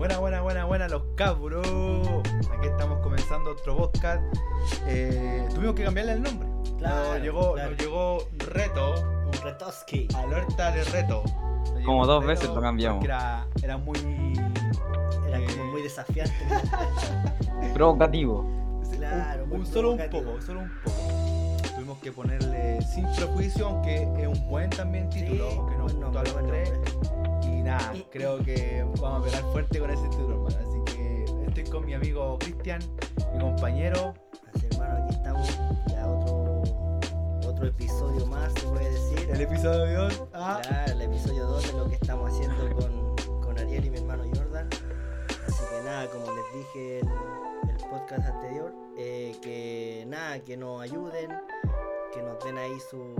Buena, buena, buena, buena, los cabros. Aquí estamos comenzando otro podcast. Eh, tuvimos que cambiarle el nombre. Claro, nos, llegó, claro. nos llegó reto, Un retoski. alerta de reto. Nos Como dos reto veces lo cambiamos. Era, era muy. Era Eh. como muy desafiante. Provocativo. Claro, un, muy un- solo un poco, solo un poco. Tuvimos que ponerle sin prejuicio, aunque es un buen también título, Sí, que nos gustó a nombre, los buen tres. nombre. Nada, creo que vamos a pegar fuerte con ese título, hermano. Así que estoy con mi amigo Cristian, mi compañero. Así hermano, aquí estamos. Ya otro, otro episodio más, se puede decir. El episodio de hoy. Ah, Claro, el episodio 2 de lo que estamos haciendo con, con Ariel y mi hermano Jordan. Así que nada, como les dije el, el podcast anterior, eh, que nada, que nos ayuden, que nos den ahí su,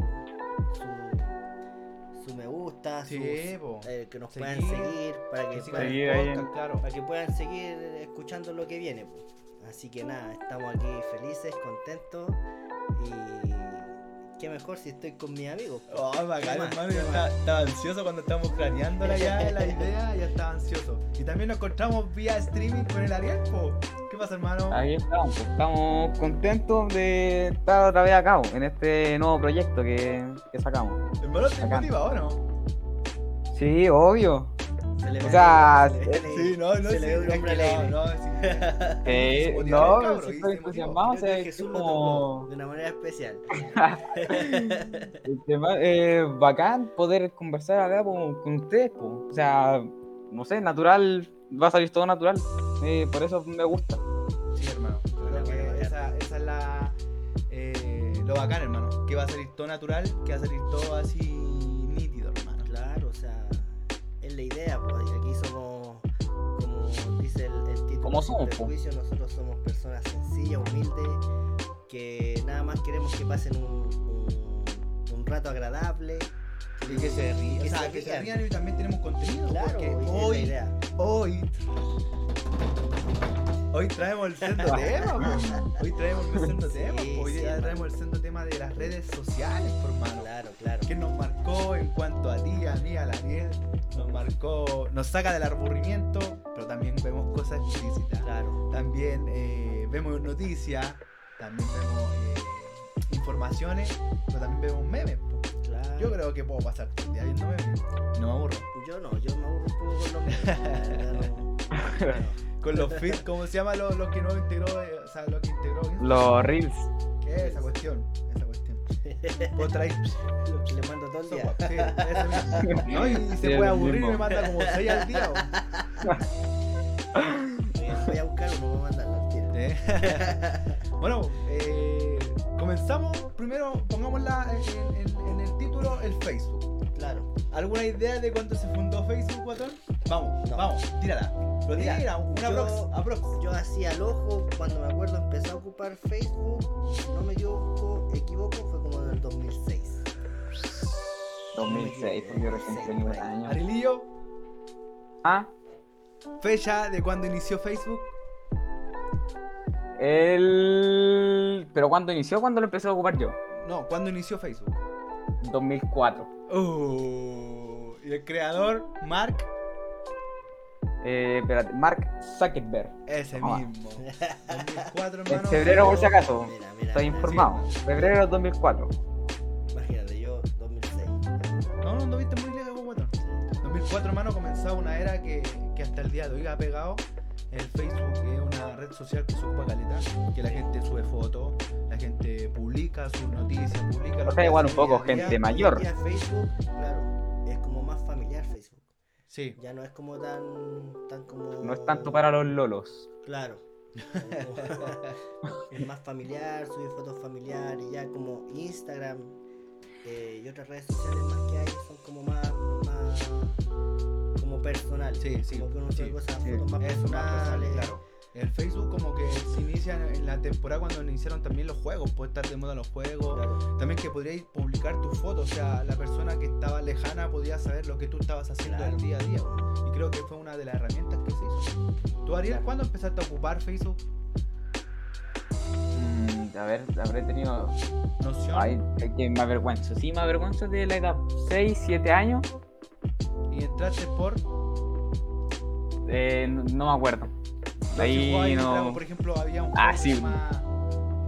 su, su me gusta, Sí, sus- eh, que nos Seguir, puedan seguir, para que, que puedan, Seguir podcast, claro. para que puedan seguir escuchando lo que viene. po. Así que nada, estamos aquí felices, contentos y qué mejor si estoy con mis amigos. po. Oh, estaba, estaba ansioso cuando estábamos craneándola ya la idea, ya estaba ansioso. Y también nos encontramos vía streaming con el Ariel, po. ¿Qué pasa, hermano? Estamos. Estamos contentos de estar otra vez acá en este nuevo proyecto que, que sacamos. Hermano, ¿te Bacán. motiva o no? Sí, obvio. Se le O sea, se le. Sí, no, no, se sí, le ve un hombre no, no, sí. Eh, no, sí y estoy entusiasmado. O sea, es Jesús como de una manera especial. el tema, eh, bacán poder conversar acá con, con ustedes. po. O sea, no sé, natural, va a salir todo natural. Eh, por eso me gusta. Sí, hermano. Creo que esa, esa es la. eh, lo bacán, hermano. Que va a salir todo natural, que va a salir todo así nítido, hermano. Claro, o sea, es la idea, pues aquí somos, como dice el, el título, Como somos, prejuicio, nosotros somos personas sencillas, humildes, que nada más queremos que pasen un, un, un rato agradable. Y que se rían. O sea, se que se rían. y también tenemos contenido. Claro, porque hoy, idea. hoy. Hoy traemos el sendo tema. Hoy traemos el sendo Sí, tema. Hoy sí, hermano. traemos el sendo tema de las redes sociales, por mano. Claro, claro. que nos marcó en cuanto a ti, a mí, a la Ariel, nos marcó, nos saca del aburrimiento, pero también vemos cosas explícitas. Claro, También eh, vemos noticias, también vemos eh, informaciones, pero también vemos memes. Yo creo que puedo pasar todo el día. No me aburro. Yo no, yo me aburro un poco con los no. No. Con los feeds, ¿cómo se llama lo, lo que no integró? eh, o sea, lo que integró. Los reels. ¿Qué es esa cuestión? Esa cuestión. Lo que le mando todo el día. Sí, ese mismo. No, y se Sí, puede aburrir y me manda como 6 al día. Voy a buscar uno, voy a mandarlo al tiro. ¿Eh? bueno, eh, comenzamos. Primero, pongámosla en, en- en el título el Facebook. Claro. ¿Alguna idea de cuándo se fundó Facebook, guatón? Vamos, No. vamos, tírala. Lo Mira, tira, una yo- aprox, aprox. Yo hacía al ojo, cuando me acuerdo empecé a ocupar Facebook, si no me equivoco, equivoco fue como en el 2006. 2006, porque yo recién tenía un año. Arilillo, Ah, fecha de cuando inició Facebook. El. ¿Pero cuándo inició? ¿Cuándo lo empecé a ocupar yo? No, ¿cuándo inició Facebook? 2004. Oh, y el creador, Mark, Eh, espérate, Mark Zuckerberg. ese mismo. 2004, En hermano. febrero, por si acaso. Mira, mira. Estoy mira, informado. Febrero del 2004. Imagínate, yo 2006. No, no, no viste muy lejos, guatón. 2004, hermano, comenzaba una era que, que hasta el día de hoy ha pegado. El Facebook es una red social que se ocupa caleta, que la gente sube fotos, la gente publica sus noticias, publica O sea, igual un poco a día. gente mayor. Día Facebook, claro, es como más familiar Facebook. Sí, Ya no es como tan, tan como... No es tanto para los lolos. Claro. es más familiar, subir fotos familiares, ya como Instagram eh, y otras redes sociales más que hay son como más, más como personales. Sí, sí, Como que uno sube sí, cosas, sí, fotos más eso personales. personal, claro. El Facebook como que se inicia en la temporada cuando iniciaron también los juegos, puede estar de moda los juegos. Claro. También que podríais publicar tus fotos, o sea, la persona que estaba lejana podía saber lo que tú estabas haciendo Claro. el día a día. Y creo que fue una de las herramientas que se hizo. ¿Tú, Ariel, Claro. cuándo empezaste a ocupar Facebook? Mm, a ver, habré tenido. Noción. Ay, que me avergüenzo. Sí, me avergüenzo de la edad. 6, 7 años. Y entraste por. Eh, no, no me acuerdo. Ahí no- Dragon, por ejemplo, había un Ah, sí.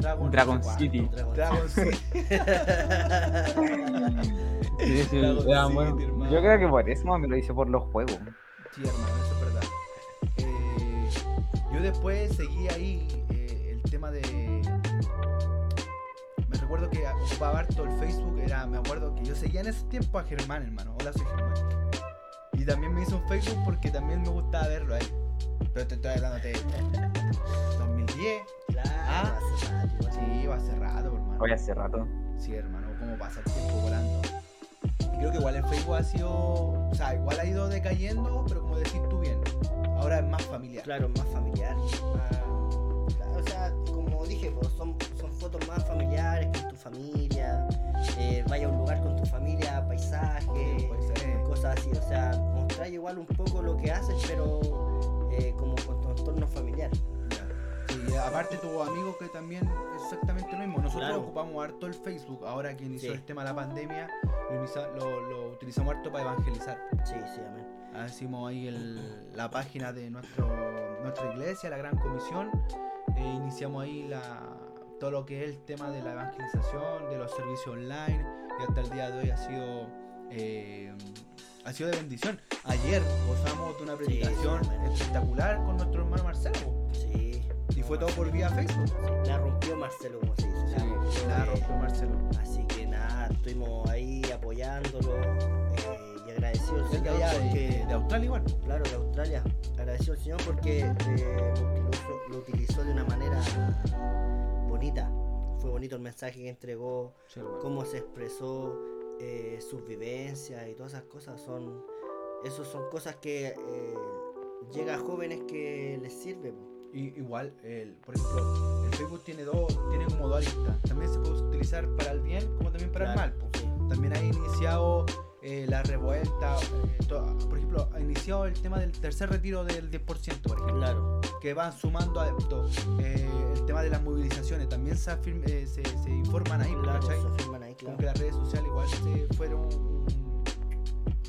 Dragon, Dragon no sé City. cuánto. Dragon City. Sí, sí, Dragon era City, bueno. hermano. Yo creo que por eso me lo hice por los juegos. Sí, hermano, eso es verdad. Eh, yo después seguí ahí eh, el tema de. Me recuerdo que ocupaba harto el Facebook. Era, me acuerdo que yo seguía en ese tiempo a Germán, hermano. Hola, soy Germán. Y también me hice un Facebook porque también me gustaba verlo a él. Pero te estoy hablando de 2010. Claro, Ah. hace rato, igual. Sí, va hace rato, hermano. Hoy hace rato. Sí, hermano, cómo pasa el tiempo volando. Y creo que igual el Facebook ha sido, o sea, igual ha ido decayendo, pero como decís tú bien, ahora es más familiar. Claro, más familiar. claro, o sea, como dije, pues, son, son fotos más familiares con tu familia. Eh, vaya a un lugar con tu familia, paisaje, eh, cosas así. O sea, mostrar igual un poco lo que haces, pero eh, como con tu entorno familiar. Sí, aparte tuvo amigos que también exactamente lo mismo. Nosotros Claro. ocupamos harto el Facebook, ahora que inició Sí. el tema de la pandemia, lo, utilizamos harto para evangelizar. Sí, sí, amén. Hicimos ahí el- la página de nuestro, nuestra iglesia, la Gran Comisión. e iniciamos ahí la, todo lo que es el tema de la evangelización, de los servicios online. Y hasta el día de hoy ha sido, eh, ha sido de bendición. Ayer gozamos de una predicación sí, espectacular con nuestro hermano Marcelo. Sí. Y fue todo por vía Facebook. Sí, la rompió Marcelo, como se dice. Sí, rompió, la rompió Marcelo. Así que nada, estuvimos ahí apoyándolo eh, y agradecido al Señor de, Australia igual. claro, de Australia, agradecido al Señor porque eh, lo utilizó de una manera bonita. Fue bonito el mensaje que entregó, Sí, cómo se expresó, eh, sus vivencias y todas esas cosas. Son, esos son cosas que eh, llega a jóvenes que les sirve. Y, igual, el, por ejemplo, el Facebook tiene dos, tiene como dos aristas. También se puede utilizar para el bien como también para el mal. También ha iniciado eh, la revuelta. eh, por ejemplo, ha iniciado el tema del tercer retiro del 10%, por ejemplo, Claro, que van sumando adeptos. Eh, el tema de las movilizaciones también se, afirma- eh, se, se informan ahí, claro, se ahí, Como que las redes sociales igual se fueron un,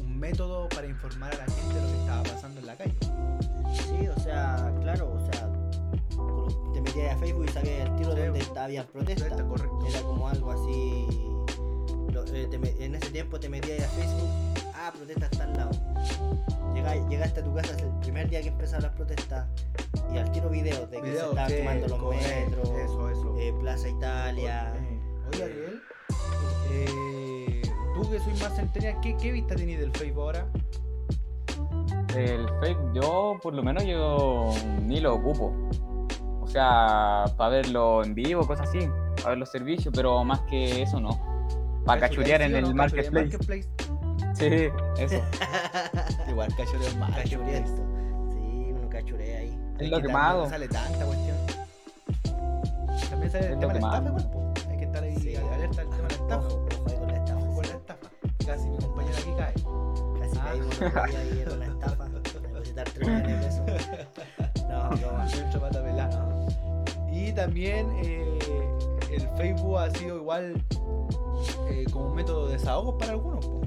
un método para informar a la gente de lo que estaba pasando en la calle. Sí, o sea, claro, o sea, te metías a Facebook y sabías el tiro Sí, donde había protesta. Está correcto. Era como algo así. Eh, te en ese tiempo te metías a Facebook, ah, protesta está al lado. Llega- llegaste a tu casa el primer día que empezaron las protestas y al tiro videos de que se estaban sí, quemando los eh, metros, Eso, eso. eh, Plaza Italia. Eh, Oye, Ariel, eh, tú que soy más centenial, ¿qué, qué vista tenés del Facebook ahora? El Facebook, yo por lo menos yo ni lo ocupo. O sea, para verlo en vivo, cosas así, para ver los servicios, pero más que eso no. Para cachurear en ¿Sí o el marketplace. Sí, eso. Igual cachureo en marketplace. Cachureando. Sí, uno cachurea ahí. Es lo que que también más hago. sale tanta cuestión. También sale el Es tema lo de la más estafa. Hay que estar ahí Sí. alerta al tema de la estafa. Ojo, ojo ahí con la estafa. Ojo con la estafa. Casi mi compañero aquí cae. Casi Ah. día ahí con la estafa. Depositar 3 millones de pesos. No, no, pata pelada. no. Y también eh, el Facebook ha sido igual eh, como un método de desahogo para algunos. po.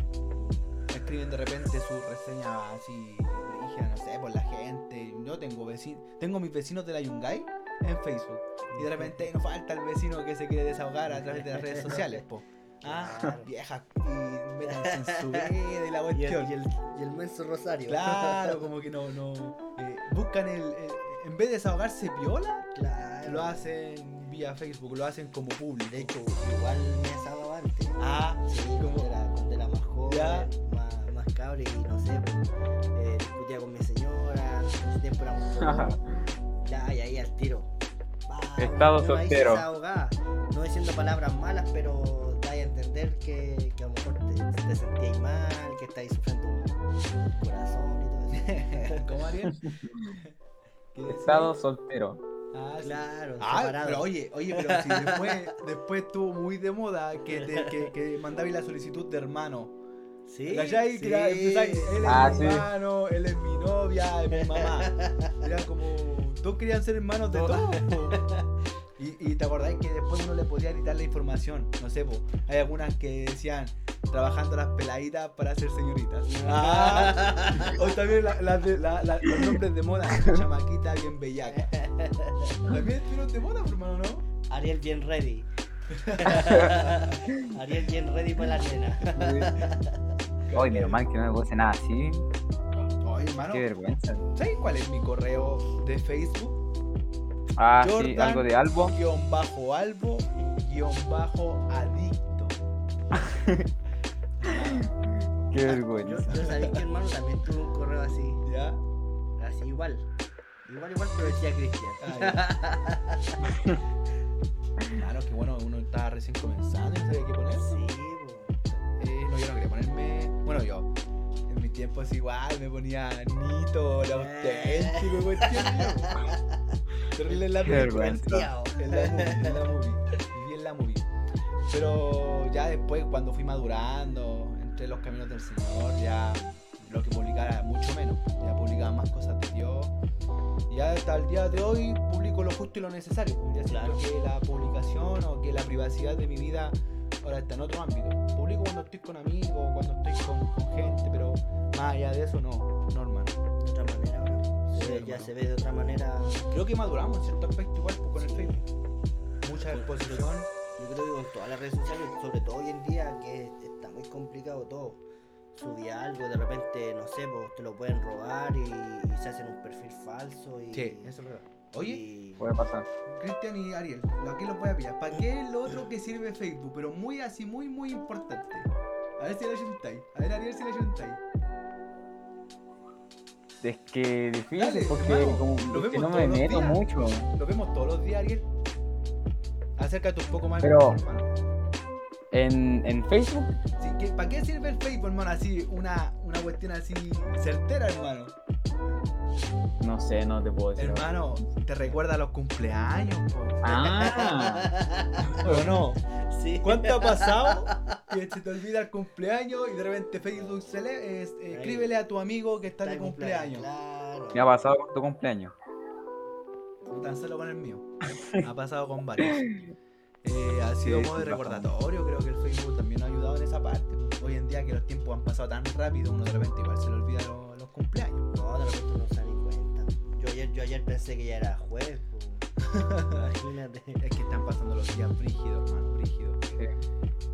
Escriben de repente su reseña así, rígida, no sé, por la gente. Yo tengo vecinos, tengo mis vecinos de la Yungay en Facebook. Y de repente nos falta el vecino que se quiere desahogar a través de las redes sociales, po. Ah, Claro. vieja, y en su y la cuestión. y, el, y el menso Rosario. Claro, como que no, no. eh, buscan el, el- En vez de desahogarse viola, Claro. lo hacen vía Facebook, lo hacen como público. De hecho, igual me antes. ah, Sí, como. era, cuando era más joven, Ya. más, más cabre y no sé, pues, eh, discutía con mi señora, en ese tiempo éramos solos. ya, y ahí al tiro. Va, Estado soltero. no diciendo palabras malas, pero da a entender que, que a lo mejor te, te sentías mal, que estáis sufriendo el corazón y todo eso. ¿Cómo Ariel? Estado soltero. Ah, sí. claro, Ah, separado. pero oye, oye, pero si después, después estuvo muy de moda que, te- que, que mandabais la solicitud de hermano. sí, sí. él es Ah, mi sí. hermano, él es mi novia, es mi mamá. Era como, todos querían ser hermanos de Todo. todos. Y, y te acordáis que después uno le podía editar la información. No sé, po, hay algunas que decían trabajando las peladitas para ser señoritas. Ah. o también la- las de- la- la- los nombres de moda, chamaquita bien bellaca. También estuvieron de moda, hermano, ¿no? Ariel bien ready. Ariel bien ready para la nena. Ay, menos mal que no me puse nada así. Oye, hermano, Qué vergüenza. ¿sabes cuál es mi correo de Facebook? Ah, sí, algo de algo. Guión bajo albo, guion bajo adicto. Qué Yo, vergüenza. yo sabía que hermano también tuve un correo así. ¿Ya? Así igual. Igual, igual, pero decía Cristian. Ah. Claro, que bueno, uno estaba recién comenzando y no sabía qué poner. Sí. Eh, no, yo no quería ponerme. Bueno, yo. En mis tiempos igual me ponía Nito, el auténtico, cuestión. Terrible en la película. En la movie, en la movie. Viví en la movie. Pero ya después, cuando fui madurando, entre los caminos del Señor, ya lo que publicara mucho menos. Ya publicaba más cosas de Dios. Y ya hasta el día de hoy publico lo justo y lo necesario. Ya Claro. que la publicación o que la privacidad de mi vida ahora está en otro ámbito. Publico cuando estoy con amigos, cuando estoy con, con gente, pero más allá de eso, no, no hermano. Ya se ve de otra manera. Creo que maduramos en cierto aspecto igual pues, con el. Facebook. Mucha exposición. Yo creo que con todas las redes sociales, sobre todo hoy en día, que está muy complicado todo. Subí algo, de repente, no sé, pues te lo pueden robar y, y se hacen un perfil falso. Y, Sí, eso es verdad. Oye, y- Puede pasar. Cristian y Ariel, aquí los voy a pillar. ¿Para qué es lo otro que sirve Facebook? Pero muy así, muy, muy importante. A ver si lo ayuntáis. A ver, Ariel, si lo ayuntáis. Es que difícil Dale, porque hermano, como lo que no me meto días. mucho. Lo vemos todos los días, Ariel. Acércate un poco más, Pero- hermano. En, en Facebook, Sí, ¿qué- ¿Para qué sirve el Facebook, hermano? Así, una, una cuestión así certera, hermano. no sé, no te puedo decir. Hermano, te recuerda a los cumpleaños, po. Ah, ¿O no? Sí. ¿Cuánto ha pasado que se te olvida el cumpleaños y de repente Facebook se le, es- eh, escríbele a tu amigo que está de cumpleaños? Claro. me ha pasado con tu cumpleaños. Tan solo con el mío. Ha pasado con varios. Eh, ha sido Sí, modo recordatorio, creo que el Facebook también ha ayudado en esa parte. Hoy en día que los tiempos han pasado tan rápido, uno de repente igual se le olvida lo- los cumpleaños. No, de repente no se da ni cuenta. Yo ayer, yo ayer pensé que ya era jueves. Imagínate. Es que están pasando los días brígidos, hermano, brígidos.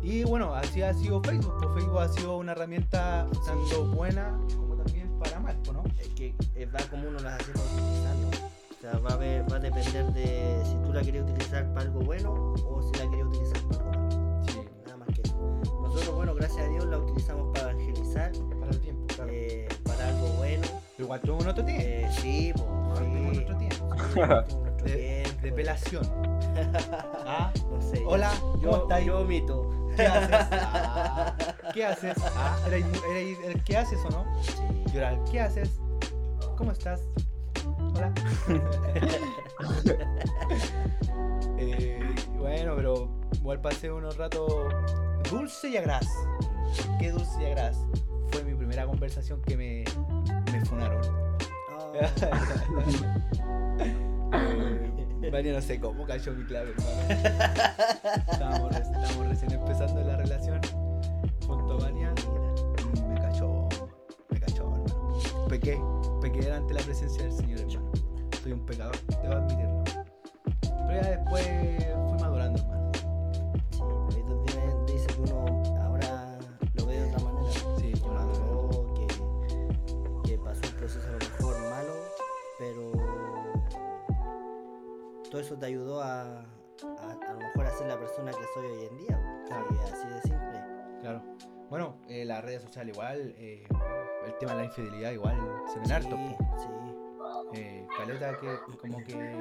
Y bueno, así ha sido Facebook. Pues Facebook ha sido una herramienta tanto buena como también para mal, pues, ¿no? Es que va como uno las hace para utilizarlo. O sea, va a, ver- va a depender de si tú la quieres utilizar para algo bueno o si la quieres utilizar para algo malo. Sí, Nada más que eso. Nosotros, bueno, gracias a Dios la utilizamos para evangelizar, para el tiempo, claro. eh, para algo bueno. Igual tuvo un otro tiempo. Eh, sí, pues, Tuvo sí. nuestro tiempo. Nuestro De, tiempo, de pelación. Ah, No sé. yo- Hola, ¿cómo yo, estáis? yo omito. ¿Qué haces? Ah, ¿Qué haces? Ah, ¿era, era el ¿qué haces o no? Sí. Llorar, ¿qué haces? ¿Cómo estás? Hola. Eh, bueno, pero igual pasé unos ratos dulce y agraz. ¿Por qué dulce y agraz? Fue mi primera conversación que me, me funaron. Eh, María no sé cómo cayó mi clave, hermano. Estábamos, re- estábamos recién empezando la relación junto a Vania y me cayó, me cayó, hermano. Pequé, pequé delante de la presencia del Señor, hermano. Soy un pecador, debo admitirlo. Pero ya después todo eso te ayudó a, a, a lo mejor a ser la persona que soy hoy en día. Claro. Así de simple. Claro. Bueno, eh, las redes sociales igual, eh, el tema de la infidelidad igual se ven Sí, harto. sí. eh, caleta que como que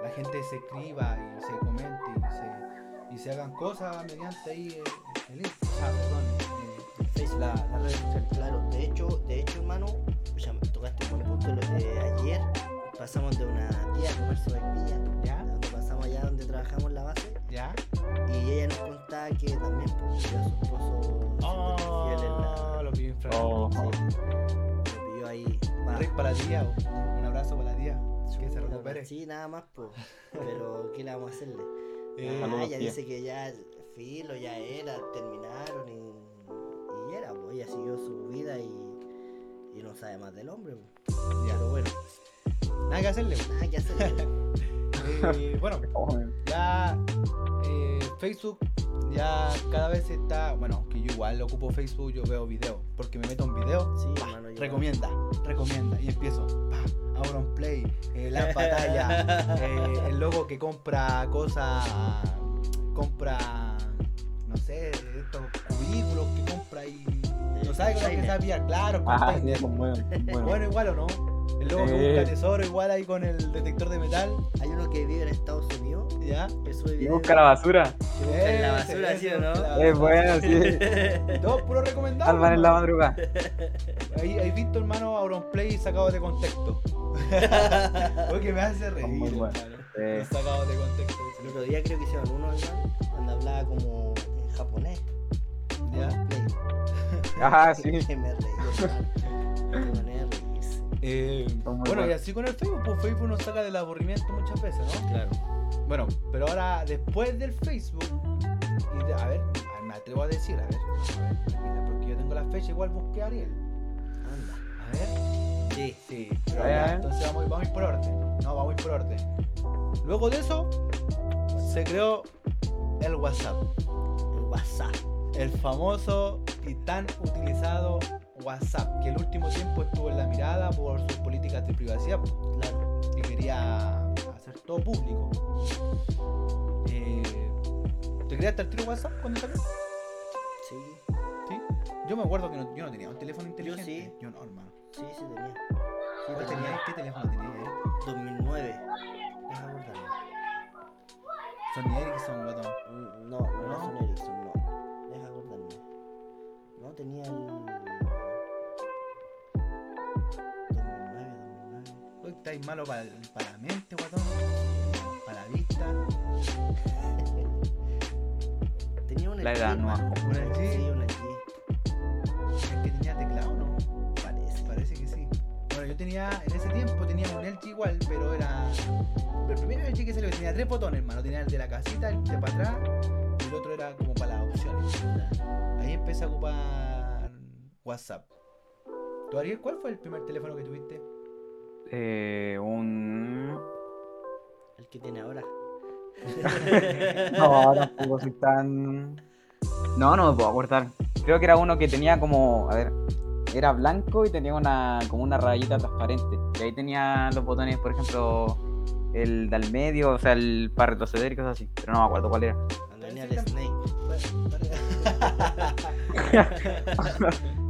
la gente se escriba y se comente y se, y se hagan cosas mediante ahí eh, el Insta, ah, perdón, la-. Claro, de hecho, de hecho, hermano, ya me tocaste un buen punto. De ayer pasamos de una tía a comer sopaipilla, ¿Ya? de donde pasamos allá donde trabajamos la base, ¿Ya? y ella nos contaba que también pues, vio a su esposo infiel en la- Oh, lo pidió. Oh, Sí, lo pilló ahí. va. Para la tía, un abrazo para la tía. Que se recupere. Sí, nada más, pues. Pero, ¿qué le vamos a hacerle? Eh, ah, ella tía. dice que ya filo, ya era, terminaron y, y era, pues ella siguió su vida y, y no sabe más del hombre. pues. Ya. Pero bueno, Nada que hacerle. nada que hacerle. Eh, bueno, ya eh, Facebook ya cada vez está, bueno, que yo igual ocupo Facebook, yo veo videos, porque me meto un video, Sí, pa, hermano, yo- recomienda, recomienda, y empiezo, pa, abro un play, eh, las batallas, eh, el logo que compra cosas, compra, no sé, estos cubículos que compra y no sabe lo que pillar, claro, sí, son buenos. bueno, igual o no, el Eh. busca tesoro igual ahí con el detector de metal, Hay uno que vive en Estados Unidos ya. que busca la basura. que busca en la basura, ¿sí o no? Es bueno, sí. Todo puro recomendado. Alban en la madrugada. Ahí, ahí visto, hermano, Auronplay sacado de contexto. Porque me hace reír, muy. Sí. Los sacados de contexto. El otro día creo que hicieron uno, hermano, cuando hablaba como en japonés. ¿Ya? Play. Ah, sí. Que me reí, Eh, bueno, y así con el Facebook, pues Facebook nos saca del aburrimiento muchas veces, ¿no? Claro. Bueno, pero ahora, después del Facebook, y de- a ver, me atrevo a decir, a ver, a ver, tranquila, porque yo tengo la fecha, igual busqué a Ariel. Anda. A ver. Sí. Sí, pero A ver, ya, entonces vamos, vamos a ir por orden. No, vamos a ir por orden. Luego de eso, se creó el WhatsApp. El WhatsApp. El famoso y tan utilizado WhatsApp, que el último tiempo estuvo en la mirada por sus políticas de privacidad, Claro. que quería hacer todo público. Eh, ¿Te creaste el tiro WhatsApp cuando salió? Sí. Sí. Yo me acuerdo que no, yo no tenía un teléfono inteligente. sí. Yo no, hermano. Sí, sí tenía. Sí ¿Cuál tenía. ¿Qué teléfono tenías? eh? 2009. Deja acordarme. Sony Ericsson, guatón. Mm, No, no ¿No? Sony Ericsson, no. Deja acordarme. No, tenía el... estáis malo para, la mente, guatón. Para la vista. Tenía una La edad, no. hermano. ¿Una LG? Sí, una LG. ¿Es que tenía teclado no? Parece. Parece que sí. Bueno, yo tenía, en ese tiempo tenía un LG igual, pero era. El primer LG que salió tenía tres botones, hermano. Tenía el de la casita, el de para atrás, y el otro era como para las opciones. Ahí empecé a ocupar WhatsApp. ¿Tú, Ariel, cuál fue el primer teléfono que tuviste? Eh, un. El que tiene ahora. No, tampoco soy tan. No, no me puedo acordar. Creo que era uno que tenía como. A ver. Era blanco y tenía una como una rayita transparente. Y ahí tenía los botones, por ejemplo, el del medio, o sea, el para retroceder y cosas así. Pero no me acuerdo cuál era. Cuando venía el Snake.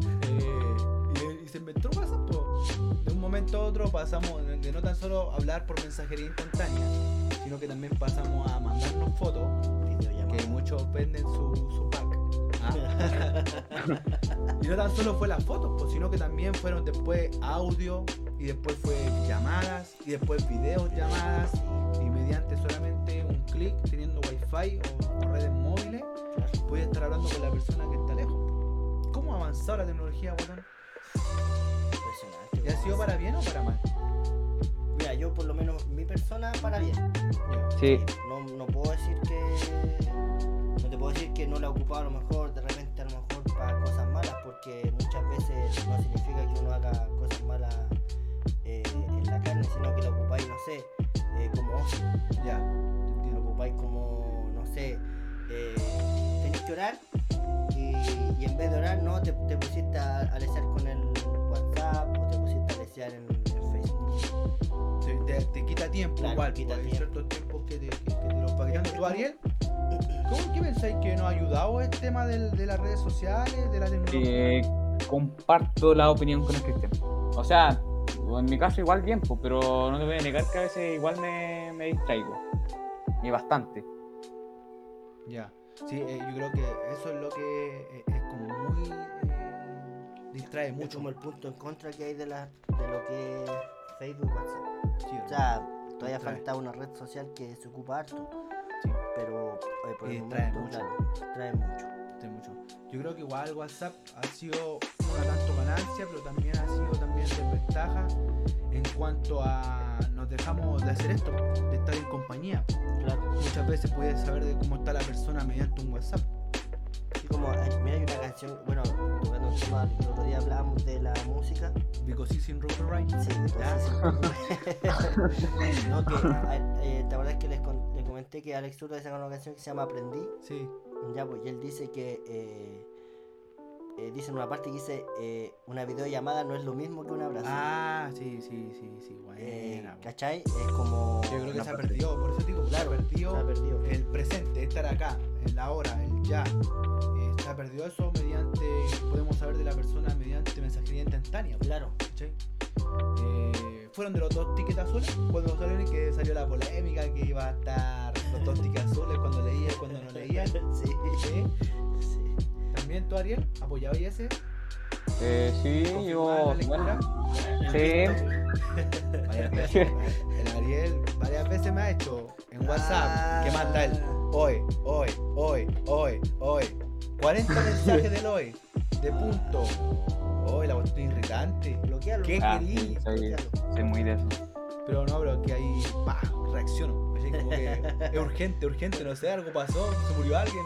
momento a otro pasamos de, no tan solo hablar por mensajería instantánea, sino que también pasamos a mandarnos fotos, que muchos venden su, su pack. Ah. y no tan solo fue las fotos, pues, sino que también fueron después audio, y después fue llamadas, y después videos llamadas, y mediante solamente un clic, teniendo wifi o, o redes móviles, puedes estar hablando con la persona que está lejos. ¿Cómo ha avanzado la tecnología, weón? ¿Y ha sido para bien o para mal? Mira, yo por lo menos, mi persona para bien. Sí, No, no puedo decir que. No te puedo decir que no la he ocupado a lo mejor, de repente a lo mejor para cosas malas, porque muchas veces no significa que uno haga cosas malas eh, en la carne, sino que la ocupáis, no sé, eh, como ocio. Ya, Lo ocupáis como, no sé, eh, tenéis que orar y, y en vez de orar, no, te, te pusiste a, a lesear con el WhatsApp o te pusiste a lesear en, en Facebook. Te, te- te quita tiempo Claro, igual, quita pues, hay tiempo. ciertos tiempos que te, que, que te los. ¿Tú, Ariel? ¿Cómo que pensáis que nos ha ayudado el tema del- de las redes sociales, de la tecnología? eh, comparto la opinión con el Cristian. O sea, en mi caso igual bien, pues, pero no te voy a negar que a veces igual me, me distraigo. Y bastante. Ya. Sí, eh, yo creo que eso es lo que eh, es como muy... eh, distrae Es mucho. como el punto en contra que hay de, la, de lo que es Facebook, WhatsApp. Sí, O sea, todavía Distrae. falta una red social que se ocupa harto, sí, pero por el distrae momento, mucho. claro, trae mucho. tener mucho. Yo creo que igual WhatsApp ha sido una tanto ganancia, pero también ha sido también desventaja en cuanto a nos dejamos de hacer esto, de estar en compañía. Claro. Muchas veces puedes saber de cómo está la persona mediante un WhatsApp. Así como, mira, hay una canción, bueno, tocando el tema, el otro día hablábamos de la música. Because it's in. Sí, Ya. pues, sí, sí. no, que, eh, ¿te acuerdas que les, con- les comenté que Alex Zurdo saca una canción que se llama Aprendí? Sí. Ya, pues, y él dice que, eh, eh, dice en una parte que dice, eh, una videollamada no es lo mismo que un abrazo. Ah, sí, sí, sí, sí, buena. Eh. ¿Cachai? Es como... Yo creo que se ha perdido, por eso digo, se ha Claro, perdido se ha perdido. el presente, estar acá, el ahora, el ya. Eh, se ha perdido eso mediante, podemos saber de la persona mediante mensajería instantánea. Claro. ¿cachai? Eh, fueron de los dos tickets azules cuando salieron y que salió la polémica que iba a estar los dos tickets azules cuando leía y cuando no leía. Sí. ¿sí? También tú, Ariel, apoyabas ese. Eh, sí, ¿Confirmabas yo. Bueno, sí. Varias veces. El Ariel varias veces me ha hecho en WhatsApp. ¿Qué manda él? Hoy, hoy, hoy, hoy, hoy. 40 mensajes del hoy. De punto. Hoy la cuestión irritante. Bloquealo. ¿Qué Ah, querí? sí, soy, Bloquealo. soy muy de eso. Pero no, pero que ahí, pa, reacciono. Así como que es urgente, urgente, no sé, algo pasó, se murió alguien.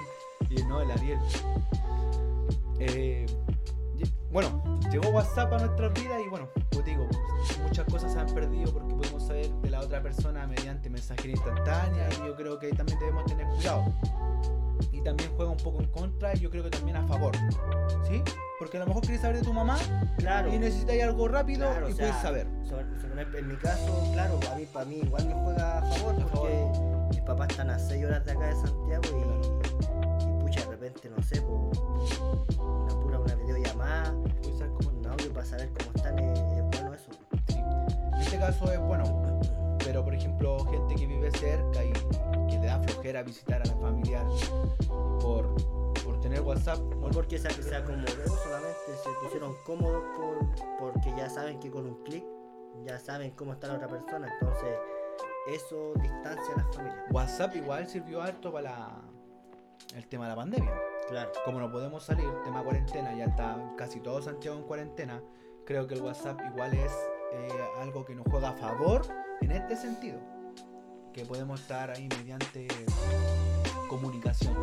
Y no, el Ariel. Eh, bueno, llegó WhatsApp a nuestras vidas y bueno, pues digo, muchas cosas se han perdido porque podemos saber de la otra persona mediante mensajería instantánea y yo creo que ahí también debemos tener cuidado. Y también juega un poco en contra y yo creo que también a favor. ¿Sí? Porque a lo mejor quieres saber de tu mamá Claro. y necesitas algo rápido Claro, y o sea, puedes saber. en mi caso, claro, a mí, para mí igual me juega a favor porque mis papás están a 6 horas de acá de Santiago y, repente, no sé, po, una pura una videollamada, Puedes saber cómo un audio para saber cómo están, es, es bueno eso. Sí. En este caso es bueno, pero por ejemplo, gente que vive cerca y que le da flojera visitar a la familiar por, por tener WhatsApp, No porque sea que sea cómodo, solamente se pusieron cómodos por, porque ya saben que con un clic ya saben cómo está la otra persona, entonces eso distancia a las familias. WhatsApp igual sirvió harto para la- el tema de la pandemia. Claro. Como no podemos salir, tema cuarentena, ya está casi todo Santiago en cuarentena, creo que el WhatsApp igual es eh, algo que nos juega a favor en este sentido. Que podemos estar ahí mediante comunicación.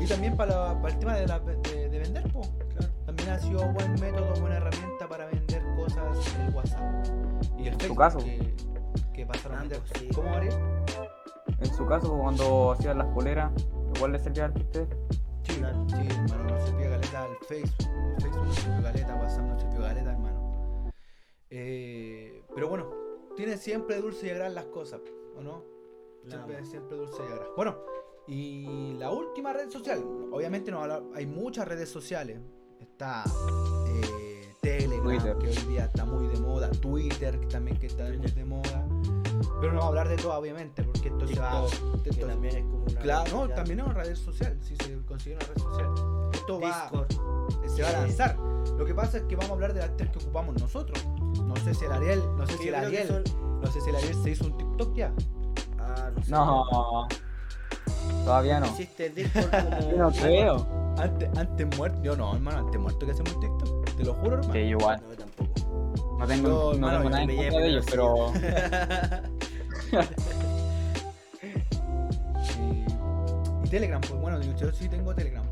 Y también para, para el tema de, la- de- de vender, po. Claro. También ha sido buen método, buena herramienta para vender cosas en WhatsApp. Y el Facebook caso. Que, que pasaron a Ambos, vender. sí. ¿Cómo, Ariel? En su caso, cuando hacían las poleras, igual les servía harto a ustedes. Sí, Claro. sí, hermano, nos sirvió galeta al Facebook. El Facebook nos sirvió galeta, WhatsApp nos sirvió galeta, hermano. Eh, pero bueno, tiene siempre dulce y agrar las cosas, ¿o no? Siempre, siempre dulce y agrar. Bueno, y la última red social, obviamente no hay muchas redes sociales. Está eh, Telegram, Twitter. que hoy día está muy de moda, Twitter, que también que está muy de moda. Pero no vamos a hablar de todo, obviamente, porque esto se va. Que esto- también es como una Claro, no, social. también es una red social, si se considera una red social. Esto va, Discord. se va a lanzar. Lo que pasa es que vamos a hablar de las tres que ocupamos nosotros. No sé si el Ariel, no sé si el Ariel, son- no sé si el Ariel se hizo un TikTok ya. Ah, no sé. No, todavía no. Hiciste Discord como. Yo no creo. Antes, antes muerto, yo no, hermano, antes muerto que hacemos un TikTok. Te lo juro, hermano. Sí, igual. No, tampoco. No tengo, Yo, no hermano, tengo nada en contra de ellos, pero Y, y Telegram, pues bueno, yo, sí tengo Telegram.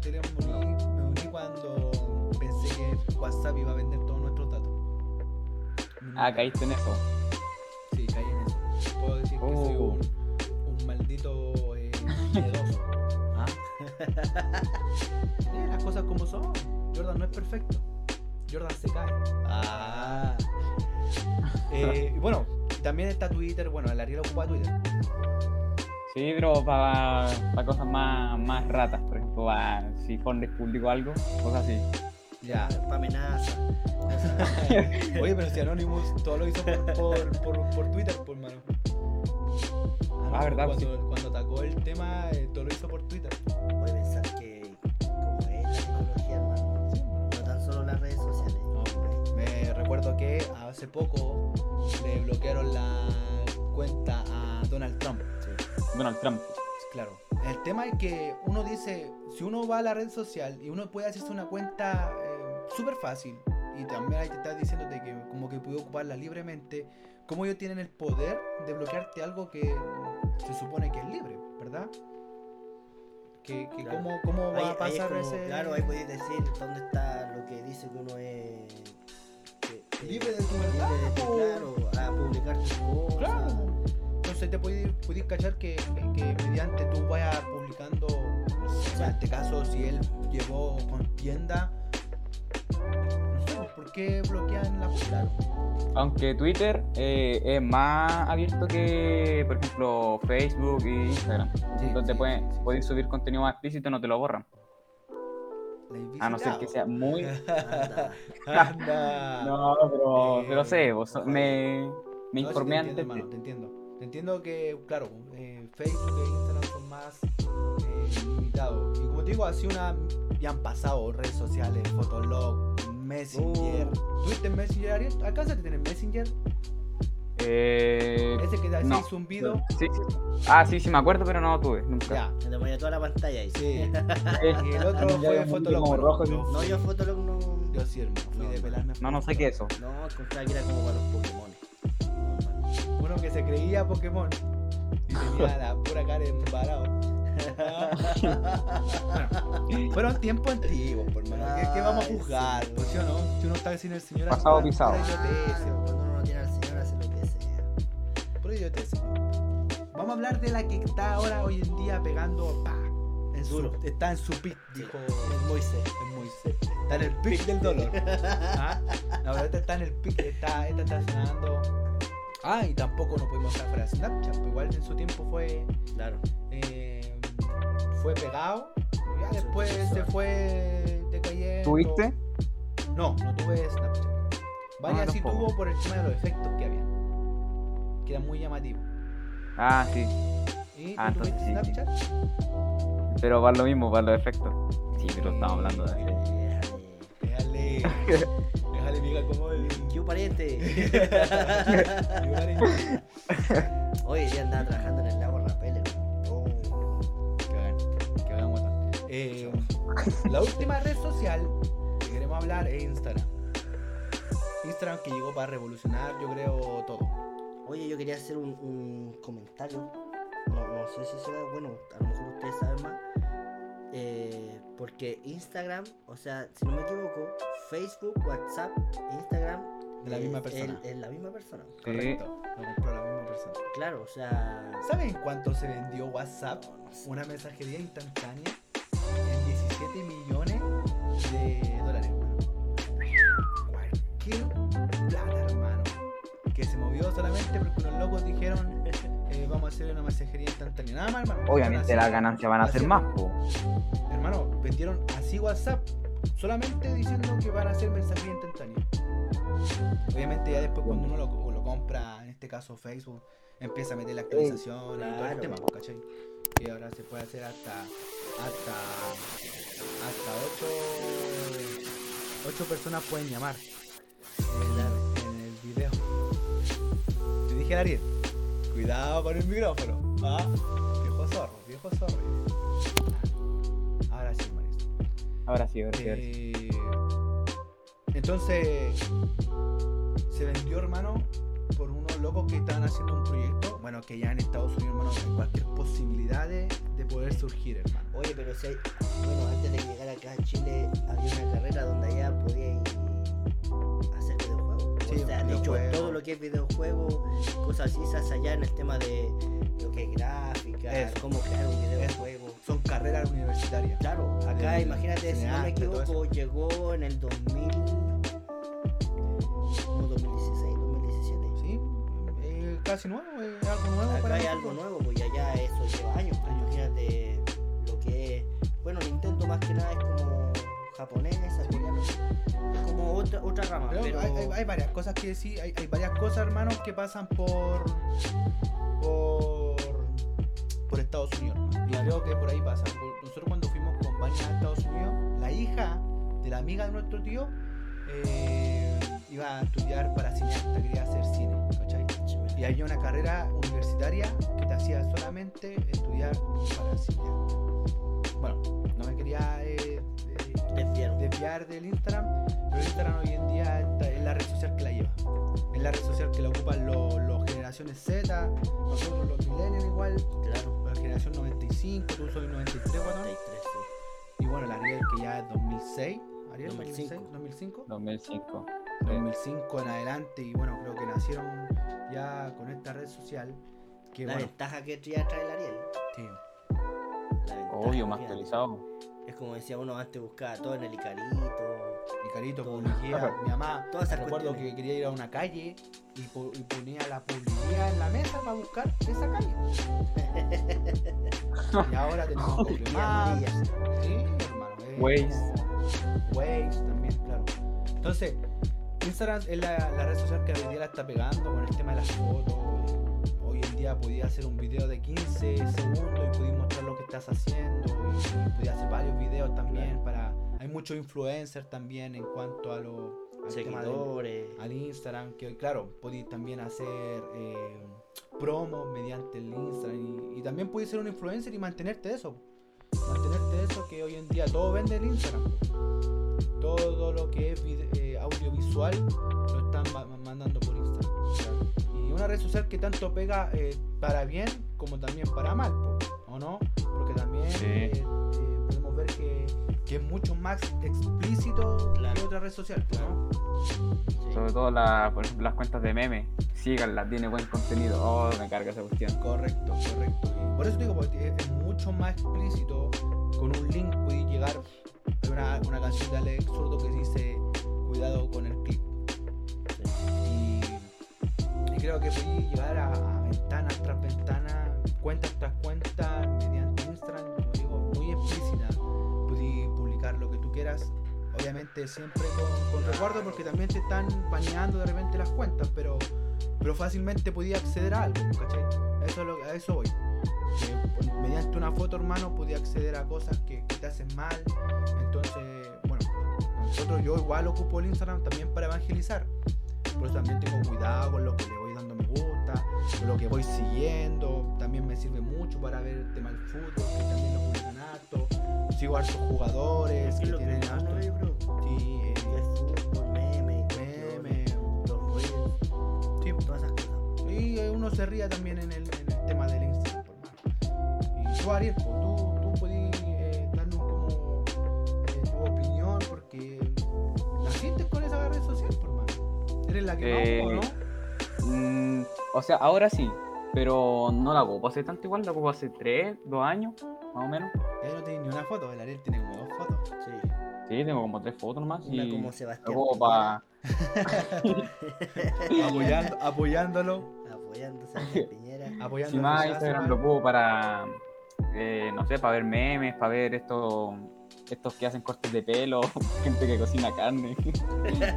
Telegram me uní, me uní cuando pensé que WhatsApp iba a vender todos nuestros datos. Ah, caíste en eso. Sí, caí en eso. Puedo decir que soy Oh. un, un maldito eh, miedoso. ¿Ah? Eh, las cosas como son. Jordan no es perfecto. Jordan se cae. Ah. Eh, bueno, también está Twitter. Bueno, el Ariel ocupa Twitter. Sí, pero para, para cosas más, más ratas, por ejemplo, para si fondes público algo, cosas así. Ya. Para amenaza. Oye, pero si Anonymous todo lo hizo por, por, por, por Twitter, por mano. Ah, verdad, pues Cuando, cuando atacó el tema, eh, todo lo hizo por Twitter. Voy a pensar que. Que hace poco le bloquearon la cuenta a Donald Trump. Sí. Donald Trump. Claro, El tema es que uno dice, si uno va a la red social y uno puede hacerse una cuenta eh, súper fácil, y también ahí te estás diciendo de que como que puede ocuparla libremente, ¿cómo ellos tienen el poder de bloquearte algo que se supone que es libre, ¿verdad? Que, que Claro. cómo, cómo va Ahí- a pasar como- ese... Claro, ahí podéis decir dónde está lo que dice que uno es. Libre de tu libre verdad, de tu- po. claro, a publicar tus cosas. Claro. Entonces te puedes, puedes cachar que, que- que mediante tú vayas publicando, no sé, en este caso si él llevó con tienda, no sé, ¿por qué bloquean la Claro. Aunque Twitter eh, es más abierto que, por ejemplo, Facebook e Instagram. Sí, donde sí, puedes, sí, sí. puedes subir contenido más explícito y no te lo borran. ¿La A no ser que sea muy. Anda. Anda. No, pero, Eh, pero sé, vos- me, me No, sí informé te antes. entiendo, de- hermano, te entiendo. Te entiendo que, claro, eh, Facebook e Instagram son más eh, limitados. Y como te digo, así una. Ya han pasado redes sociales, Fotolog, Messenger. Uh. ¿Tuviste Messenger, Ariel? ¿Alcanzaste a tener Messenger? Eh, Ese que te hacía no. zumbido. sí, sí. Ah, sí, sí, me acuerdo, pero no lo tuve, nunca. Ya. Se te ponía toda la pantalla ahí. Sí. Y el otro fue Fotolog. rojo, yo ¿no? No, yo Fotolog no. Yo sí, hermano. Fui No, de no. pelarme. no, no sé qué es eso. No, encontraba que era como para los Pokémon. Uno que se creía Pokémon y tenía la pura cara embarado. Bueno, fueron tiempos antiguos, por hermano. ¿Qué, qué vamos a juzgar? sí. Pues, ¿sí o no? Si uno está sin el señor Pasado pisado. Pura idiotez. Vamos a hablar de la que está ahora, hoy en día, pegando. Pa, en su- Duro. está en su pic, dijo Moisés. Moisés. Está en el pic del dolor. ¿Ah? No, pero esta está en el pic, esta, esta está sonando. Ah, y tampoco nos pudimos fuera de Snapchat, igual en su tiempo fue Claro. eh, fue pegado. y Ya después se fue decayendo. ¿Tuviste? No, no tuve Snapchat. Vaya Ah, sí tampoco. tuvo por el tema de los efectos que había. Que eran muy llamativos. Ah, sí. ¿Y tú Ah, entonces sí, sí. Pero para lo mismo, para los efectos. Sí, pero estamos hablando de. Déjale. Déjale. déjale, miga, como el. ¿Qué pariente? Hoy día andaba trabajando en el lago Rapel. Oh. Que hagan, que hagan guata. Eh, la última red social que queremos hablar es Instagram. Instagram que llegó para revolucionar, yo creo, todo. Oye, yo quería hacer un, un comentario. No, no sé si será bueno, a lo mejor ustedes saben más. Eh, porque Instagram, o sea, si no me equivoco, Facebook, WhatsApp, Instagram. De la es misma persona. Es la misma persona. Correcto. Lo compró la misma persona. Claro, o sea. ¿Saben cuánto se vendió WhatsApp? no, no sé. Una mensajería instantánea Que se movió solamente porque unos locos dijeron eh, vamos a hacer una mensajería instantánea. Nada más, hermano. Obviamente las ganancias van a ser más, po. Hermano, vendieron así WhatsApp. Solamente diciendo que van a hacer mensajería instantánea. Obviamente ya después cuando uno lo, lo compra, en este caso Facebook, empieza a meter la actualización y todo el tema, ¿cachai? Y ahora se puede hacer hasta hasta hasta ocho, ocho personas pueden llamar dije a Ariel, cuidado con el micrófono. ¿ah? Viejo zorro, viejo zorro. Ahora sí, Maris. Ahora sí, ahora sí, ahora sí. Eh, entonces se vendió, hermano, por unos locos que estaban haciendo un proyecto. Bueno, que ya en Estados Unidos, hermano, hay cualquier posibilidad de, de poder surgir, hermano. Oye, pero si hay. Bueno, antes de llegar acá a Chile, había una carrera donde allá videojuegos. Sí, o sea, de hecho, todo lo que es videojuego, cosas así, hace allá en el tema de lo que es gráfica, Eso. cómo crear un videojuego. Son carreras universitarias. Claro, acá imagínate, si no me equivoco, llegó en el 2000. como 2016, 2017. ¿Sí? Eh, casi nuevo, es algo nuevo Acá para hay algo nuevo, pues allá eso lleva años. pues, Imagínate lo que es. Bueno, Nintendo más que nada es como japonesa, coreana. Es como otra, otra rama. Pero Pero, hay, hay- hay varias cosas que sí, hay, hay varias cosas, hermanos, que pasan por. por. por Estados Unidos. Y creo que por ahí pasa. Nosotros cuando fuimos con Vania a Estados Unidos, la hija de la amiga de nuestro tío eh, iba a estudiar para cineasta, quería hacer cine, ¿cachai? y había una carrera universitaria que te hacía solamente estudiar para cine. Bueno, no me quería eh, Desviaron. desviar del Instagram, pero el Instagram hoy en día es la red social que la lleva. Es la red social que la ocupan los, los generaciones Z, nosotros los millennials igual, Claro. la generación 95, tú soy 93, guatón. 33, sí. Y bueno, la Ariel que ya es 2006, Ariel 2005. 2006, 2005. 2005. 2005 en adelante y bueno, creo que nacieron ya con esta red social que La bueno, ventaja que ya trae el Ariel. sí, La ventaja, Obvio, más actualizado. Es como decía uno antes, buscaba todo en el Icarito. mi carito Todo. publicidad, mi mamá, Todas esas recuerdo cuestiones. que quería ir a una calle y, po- y ponía la publicidad en la mesa para buscar esa calle. y ahora tenemos Google Maps, sí, hermano, es Waze. Waze también, claro. Entonces, Instagram es la, la red social que hoy día la está pegando con el tema de las fotos. Día podía hacer un video de 15 segundos y podías mostrar lo que estás haciendo. Y, podías hacer varios videos también para. Hay muchos influencers también en cuanto a lo al tema del- Seguidores. al Instagram, que claro, podéis también hacer eh, promos mediante el Instagram y, y también podéis ser un influencer y mantenerte eso. Mantenerte eso que hoy en día todo vende el Instagram. Todo lo que es eh, audiovisual una red social que tanto pega eh, para bien como también para mal, ¿o no? Porque también Sí. eh, eh, podemos ver que, que es mucho más explícito Claro. que otra red social, ¿no? Sí. Sobre todo la- por ejemplo, las cuentas de memes. Síganlas, tiene buen contenido. Oh, me carga esa cuestión. Correcto, correcto. Por eso digo, porque es mucho más explícito. Con un link puedes llegar a una, una canción de Alex Zurdo que dice cuidado con el clip. Creo que puedes llegar a, a ventanas tras ventanas, cuentas tras cuentas, mediante Instagram, como digo, muy explícita. Puedes publicar lo que tú quieras. Obviamente siempre con, con resguardo porque también te están baneando de repente las cuentas, pero, pero fácilmente podía acceder a algo, ¿cachai? Eso, es lo- a eso voy. Por- mediante una foto, hermano, podía acceder a cosas que, te hacen mal. Entonces, bueno, nosotros, yo igual ocupo el Instagram también para evangelizar. Por también tengo cuidado con lo que dando me gusta, lo que voy siguiendo. También me sirve mucho para ver el tema del fútbol, que también lo publican harto. Sigo a hartos jugadores Es que lo que tienen harto. Sí, eh, fútbol, meme, y meme, los reels, sí, todas esas cosas. Y eh, uno se ría también en el, en el tema del Instagram, por mano. Y tú, Ariel, pues, tú, tú podías eh, darnos como eh, tu opinión, porque naciste con esa red social, por mano. Eres la que Eh, más ¿no? Mm, o sea, ahora sí. Pero no la ocupo hace tanto igual. La ocupo hace 3, 2 años, más o menos. Ya no tienes ni una foto, el Ariel tiene como dos fotos. Sí. Sí, tengo como 3 fotos nomás. Una y como la Sebastián. Piñera, para. Apoyando, apoyándolo, Apoyándose a Piñera. apoyando el más Instagram lo ocupo para. eh, no sé, para ver memes, para ver estos. Estos que hacen cortes de pelo, gente que cocina carne.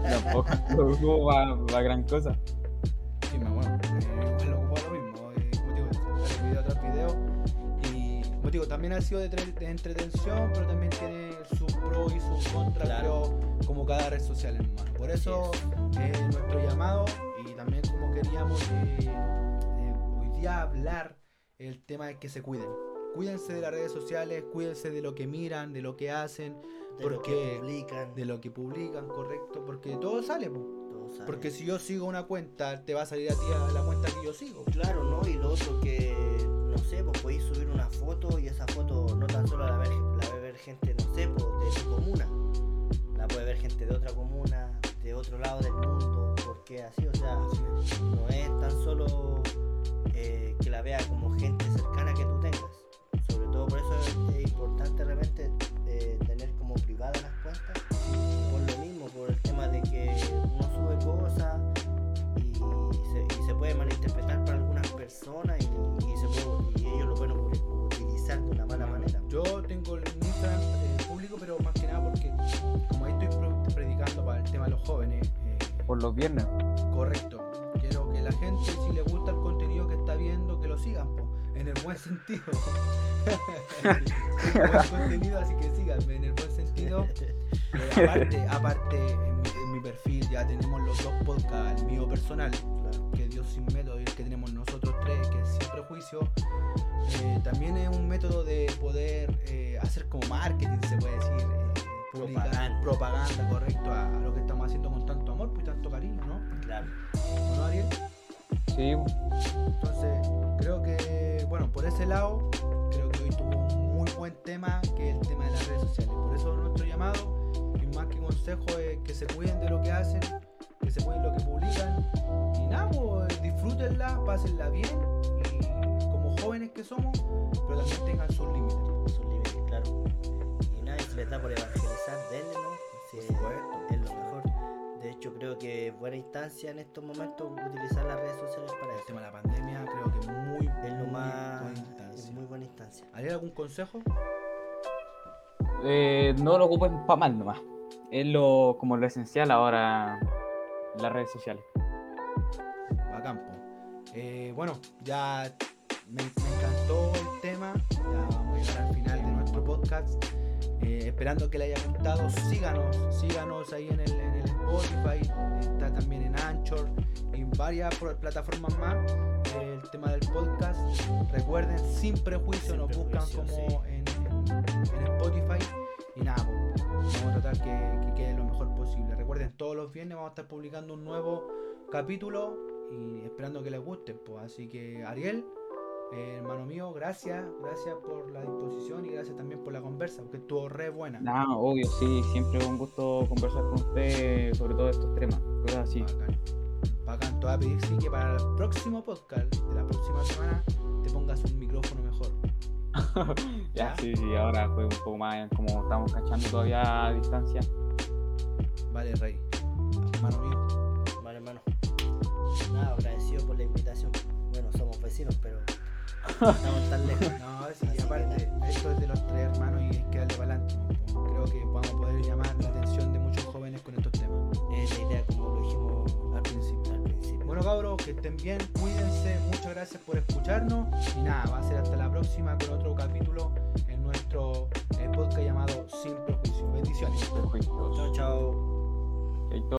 Tampoco lo ocupo para gran cosa. Sale video tras video. Y como digo, también ha sido de, de entretención, pero también tiene sus pros y sus contras, Claro. pero como cada red social, hermano. Por eso eh, nuestro llamado y también como queríamos eh, eh, hoy día hablar el tema de que se cuiden. Cuídense de las redes sociales, cuídense de lo que miran, de lo que hacen, De lo porque- que publican. de lo que publican, correcto, porque todo sale, po. Porque si yo sigo una cuenta, te va a salir a ti a la cuenta que yo sigo. Claro, ¿no? Y lo otro que, no sé, pues podéis subir una foto y esa foto no tan solo la, ver, la a ver gente, no sé, pues de tu comuna. La puede ver gente de otra comuna, de otro lado del mundo. porque así? O sea, no es tan solo eh, que la vea como gente cercana que tú tengas. Sobre todo por eso es, es importante realmente eh, tener como privadas las cuentas. Por lo mismo, por el tema de que uno sube cosas y se, y se puede malinterpretar para personas y, y se puede- y ellos lo pueden utilizar de una mala manera. Yo tengo el Instagram eh, público, pero más que nada porque como ahí estoy pre- predicando para el tema de los jóvenes, eh, Por los viernes. correcto. Quiero que la gente, si le gusta el contenido que está viendo, que lo sigan, po, en el buen sentido. buen contenido, así que síganme en el buen sentido. Eh, aparte, aparte en, mi, en mi perfil ya tenemos los dos podcasts, el mío personal, Claro. que Dios sin método, y el que tenemos también es un método de poder eh, hacer como marketing, se puede decir. eh, publicar Propaganda. propaganda, correcto, a, a lo que estamos haciendo con tanto amor pues, y tanto cariño, ¿no? Claro. ¿O ¿No, Ariel? Sí, Entonces, creo que, bueno, por ese lado, creo que hoy tuvo un muy buen tema, que es el tema de las redes sociales. Por eso nuestro llamado, y más que consejo, es que se cuiden de lo que hacen, que se cuiden de lo que publican. Y nada, pues, disfrútenla, pásenla bien, y como jóvenes que somos, pero también tengan sus límites. sus límites, claro. Y nada, si les da por evangelizar, denle, ¿no? Si es- es lo mejor. De hecho, creo que es buena instancia en estos momentos utilizar las redes sociales para El eso. tema de la pandemia, creo que es muy, Es lo muy más. buena Es instancia. muy buena instancia. ¿Haría algún consejo? eh, no lo ocupen para mal nomás. Es lo, como lo esencial ahora las redes sociales. Bacán. Eh, bueno, ya me, me encantó el tema. Ya vamos a llegar al final de nuestro podcast. Eh, esperando que le haya gustado. Síganos, síganos ahí en el, en el Spotify. Está también en Anchor y en varias plataformas más. eh, el tema del podcast. Recuerden, sin prejuicio, Sin nos buscan como en, en- en Spotify. Y nada, tratar que, que quede lo mejor posible. Recuerden, todos los viernes vamos a estar publicando un nuevo capítulo y esperando que les guste. Pues. Así que Ariel, eh, hermano mío, gracias, gracias por la disposición y gracias también por la conversa, porque estuvo re buena. Nada, obvio, sí, siempre es un gusto conversar con usted sobre todos estos temas, cosas así. Bacán. Bacán, te voy a pedir sí que para el próximo podcast de la próxima semana te pongas un micrófono mejor. Ya, sí, sí, ahora fue un poco más como estamos cachando todavía a distancia. Vale, Rey. Hermano mío. Vale, hermano. Nada, agradecido por la invitación. Bueno, somos vecinos, pero estamos tan lejos. No, sí, que aparte, esto es de los tres hermanos y hay que darle para adelante. Creo que vamos a poder llamar Bueno cabros, que estén bien, cuídense, muchas gracias por escucharnos y nada, va a ser hasta la próxima con otro capítulo en nuestro eh, podcast llamado Sin Prejuicio. Bendiciones. Prejuicios. chao, chao.